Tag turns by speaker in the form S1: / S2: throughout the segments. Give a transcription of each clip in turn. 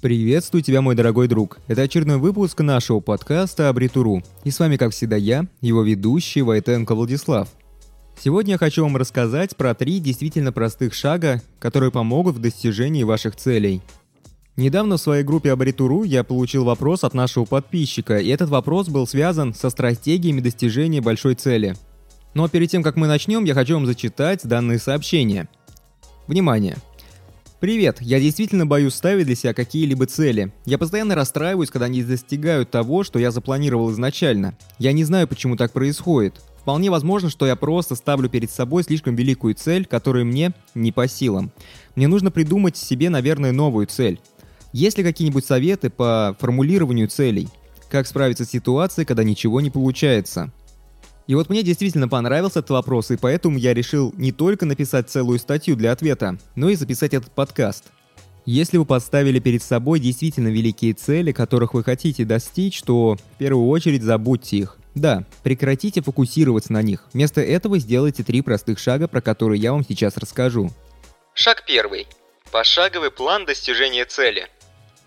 S1: Приветствую тебя, мой дорогой друг. Это очередной выпуск нашего подкаста Абритуру. И с вами, как всегда, я, его ведущий Войтенко Владислав. Сегодня я хочу вам рассказать про три действительно простых шага, которые помогут в достижении ваших целей. Недавно в своей группе Абритуру я получил вопрос от нашего подписчика, и этот вопрос был связан со стратегиями достижения большой цели. Но перед тем, как мы начнем, я хочу вам зачитать данные сообщения. Внимание! Привет, я действительно боюсь ставить для себя какие-либо цели. Я постоянно расстраиваюсь, когда они достигают того, что я запланировал изначально. Я не знаю, почему так происходит. Вполне возможно, что я просто ставлю перед собой слишком великую цель, которая мне не по силам. Мне нужно придумать себе, наверное, новую цель. Есть ли какие-нибудь советы по формулированию целей? Как справиться с ситуацией, когда ничего не получается? И вот мне действительно понравился этот вопрос, и поэтому я решил не только написать целую статью для ответа, но и записать этот подкаст. Если вы поставили перед собой действительно великие цели, которых вы хотите достичь, то в первую очередь забудьте их. Да, прекратите фокусироваться на них. Вместо этого сделайте три простых шага, про которые я вам сейчас расскажу.
S2: Шаг первый. Пошаговый план достижения цели –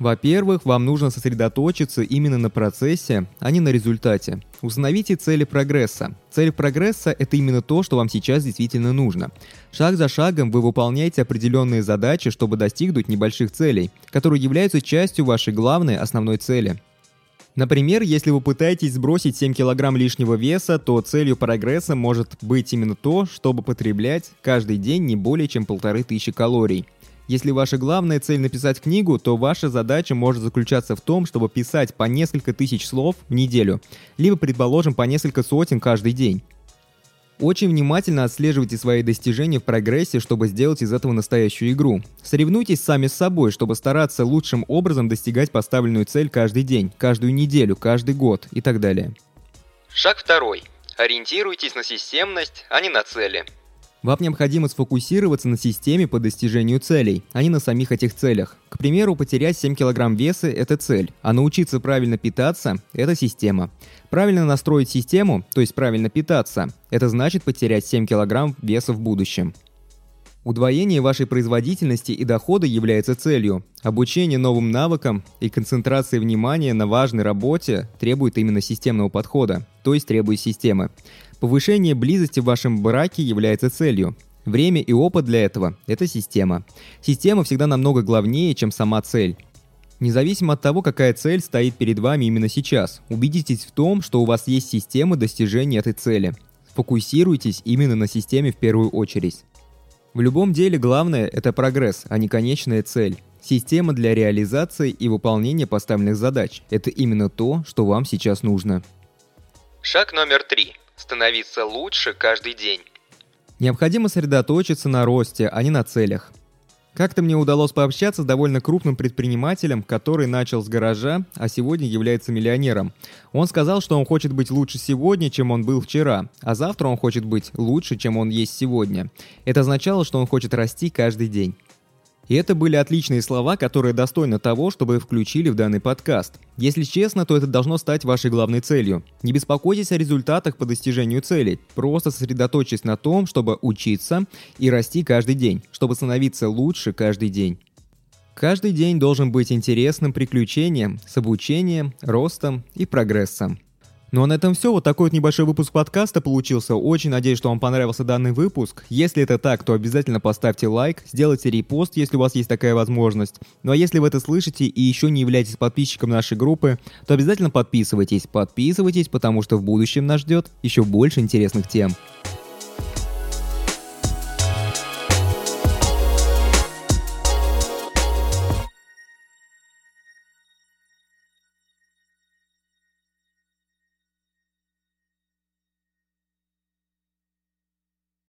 S1: во-первых, вам нужно сосредоточиться именно на процессе, а не на результате. Установите цели прогресса. Цель прогресса – это именно то, что вам сейчас действительно нужно. Шаг за шагом вы выполняете определенные задачи, чтобы достигнуть небольших целей, которые являются частью вашей главной основной цели. Например, если вы пытаетесь сбросить 7 кг лишнего веса, то целью прогресса может быть именно то, чтобы потреблять каждый день не более чем полторы тысячи калорий – если ваша главная цель написать книгу, то ваша задача может заключаться в том, чтобы писать по несколько тысяч слов в неделю, либо, предположим, по несколько сотен каждый день. Очень внимательно отслеживайте свои достижения в прогрессе, чтобы сделать из этого настоящую игру. Соревнуйтесь сами с собой, чтобы стараться лучшим образом достигать поставленную цель каждый день, каждую неделю, каждый год и так далее.
S2: Шаг второй. Ориентируйтесь на системность, а не на цели.
S1: Вам необходимо сфокусироваться на системе по достижению целей, а не на самих этих целях. К примеру, потерять 7 кг веса – это цель, а научиться правильно питаться – это система. Правильно настроить систему, то есть правильно питаться – это значит потерять 7 кг веса в будущем. Удвоение вашей производительности и дохода является целью. Обучение новым навыкам и концентрация внимания на важной работе требует именно системного подхода, то есть требует системы. Повышение близости в вашем браке является целью. Время и опыт для этого – это система. Система всегда намного главнее, чем сама цель. Независимо от того, какая цель стоит перед вами именно сейчас, убедитесь в том, что у вас есть система достижения этой цели. Фокусируйтесь именно на системе в первую очередь. В любом деле главное – это прогресс, а не конечная цель. Система для реализации и выполнения поставленных задач – это именно то, что вам сейчас нужно.
S2: Шаг номер три становиться лучше каждый день.
S1: Необходимо сосредоточиться на росте, а не на целях. Как-то мне удалось пообщаться с довольно крупным предпринимателем, который начал с гаража, а сегодня является миллионером. Он сказал, что он хочет быть лучше сегодня, чем он был вчера, а завтра он хочет быть лучше, чем он есть сегодня. Это означало, что он хочет расти каждый день. И это были отличные слова, которые достойны того, чтобы включили в данный подкаст. Если честно, то это должно стать вашей главной целью. Не беспокойтесь о результатах по достижению целей, просто сосредоточьтесь на том, чтобы учиться и расти каждый день, чтобы становиться лучше каждый день. Каждый день должен быть интересным приключением с обучением, ростом и прогрессом. Ну а на этом все. Вот такой вот небольшой выпуск подкаста получился. Очень надеюсь, что вам понравился данный выпуск. Если это так, то обязательно поставьте лайк, сделайте репост, если у вас есть такая возможность. Ну а если вы это слышите и еще не являетесь подписчиком нашей группы, то обязательно подписывайтесь. Подписывайтесь, потому что в будущем нас ждет еще больше интересных тем.